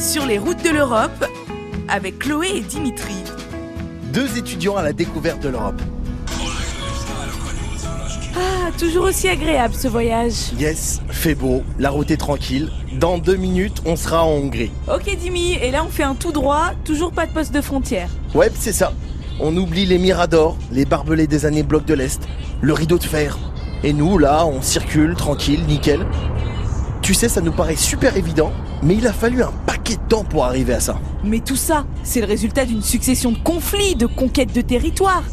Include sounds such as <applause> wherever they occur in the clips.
Sur les routes de l'Europe, avec Chloé et Dimitri. Deux étudiants à la découverte de l'Europe. Ah, toujours aussi agréable ce voyage. Yes, fait beau, la route est tranquille. Dans deux minutes, on sera en Hongrie. Ok Dimi, et là on fait un tout droit, toujours pas de poste de frontière. Ouais, c'est ça. On oublie les miradors, les barbelés des années blocs de l'Est, le rideau de fer. Et nous, là, on circule, tranquille, nickel. Tu sais, ça nous paraît super évident, mais il a fallu un paquet de temps pour arriver à ça. Mais tout ça, c'est le résultat d'une succession de conflits, de conquêtes de territoire,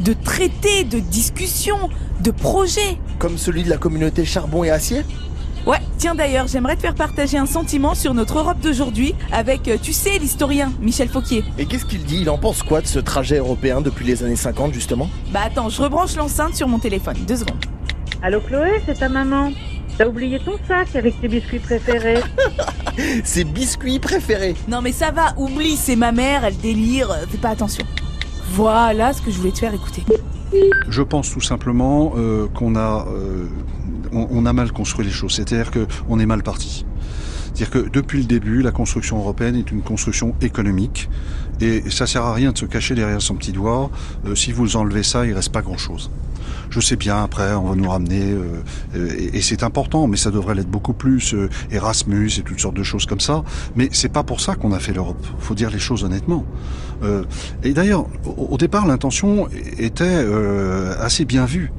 de traités, de discussions, de projets. Comme celui de la communauté charbon et acier Ouais, tiens d'ailleurs, j'aimerais te faire partager un sentiment sur notre Europe d'aujourd'hui avec, euh, tu sais, l'historien Michel Fauquier. Et qu'est-ce qu'il dit? Il en pense quoi de ce trajet européen depuis les années 50 justement? Bah attends, je rebranche l'enceinte sur mon téléphone, deux secondes. Allô Chloé, c'est ta maman. T'as oublié ton sac avec tes biscuits préférés. <laughs> Ses biscuits préférés Non mais ça va, oublie, c'est ma mère, elle délire, euh, fais pas attention. Voilà ce que je voulais te faire écouter. Je pense tout simplement euh, qu'on a, euh, on, on a mal construit les choses. C'est-à-dire qu'on est mal parti. C'est-à-dire que depuis le début, la construction européenne est une construction économique et ça sert à rien de se cacher derrière son petit doigt. Euh, si vous enlevez ça, il reste pas grand-chose. Je sais bien, après, on va nous ramener, euh, euh, et, c'est important, mais ça devrait l'être beaucoup plus, Erasmus et toutes sortes de choses comme ça. Mais c'est pas pour ça qu'on a fait l'Europe. Faut dire les choses honnêtement. Et d'ailleurs, au, au départ, l'intention était assez bien vue.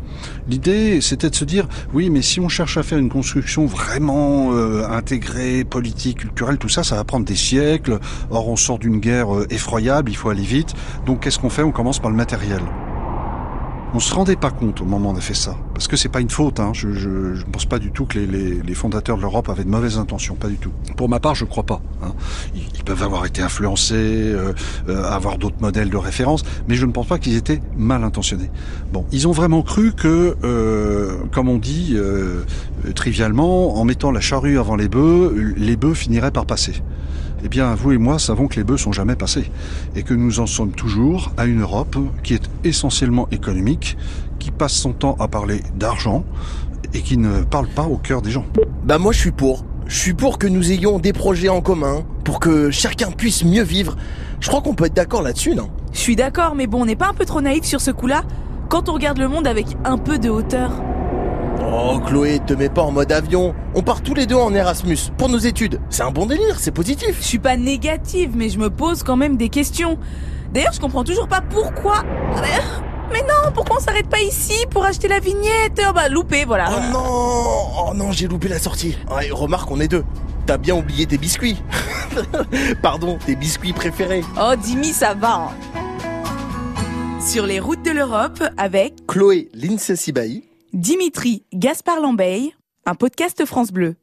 L'idée, c'était de se dire, oui, mais si on cherche à faire une construction vraiment intégrée, politique, culturelle, tout ça, ça va prendre des siècles. Or, on sort d'une guerre euh, il faut aller vite. Donc, qu'est-ce qu'on fait? On commence par le matériel. On se rendait pas compte au moment où on a fait ça, parce que c'est pas une faute. Hein. Je, je pense pas du tout que les, fondateurs de l'Europe avaient de mauvaises intentions, pas du tout. Pour ma part, je crois pas. Hein. Ils, peuvent avoir été influencés, euh, euh, avoir d'autres modèles de référence, mais je ne pense pas qu'ils étaient mal intentionnés. Bon, ils ont vraiment cru que, euh, comme on dit trivialement, en mettant la charrue avant les bœufs, les bœufs finiraient par passer. Eh bien, vous et moi savons que les bœufs sont jamais passés et que nous en sommes toujours à une Europe qui est essentiellement économique, qui passe son temps à parler d'argent et qui ne parle pas au cœur des gens. Bah moi je suis pour. Je suis pour que nous ayons des projets en commun, pour que chacun puisse mieux vivre. Je crois qu'on peut être d'accord là-dessus, non? Je suis d'accord, mais bon, on n'est pas un peu trop naïf sur ce coup-là? Quand on regarde le monde avec un peu de hauteur. Oh Chloé, te mets pas en mode avion. On part tous les deux en Erasmus pour nos études. C'est un bon délire, c'est positif. Je suis pas négative, mais je me pose quand même des questions. D'ailleurs, je comprends toujours pas pourquoi. Mais non, pourquoi on s'arrête pas ici pour acheter la vignette? Oh bah loupé, voilà. Oh non Oh non, j'ai loupé la sortie. Ouais, remarque, on est deux. T'as bien oublié tes biscuits. <laughs> Pardon, tes biscuits préférés. Oh, Dimi, ça va. hein. Sur les routes de l'Europe avec Chloé Lindsay. Dimitri Gaspard Lambeille, un podcast France Bleu.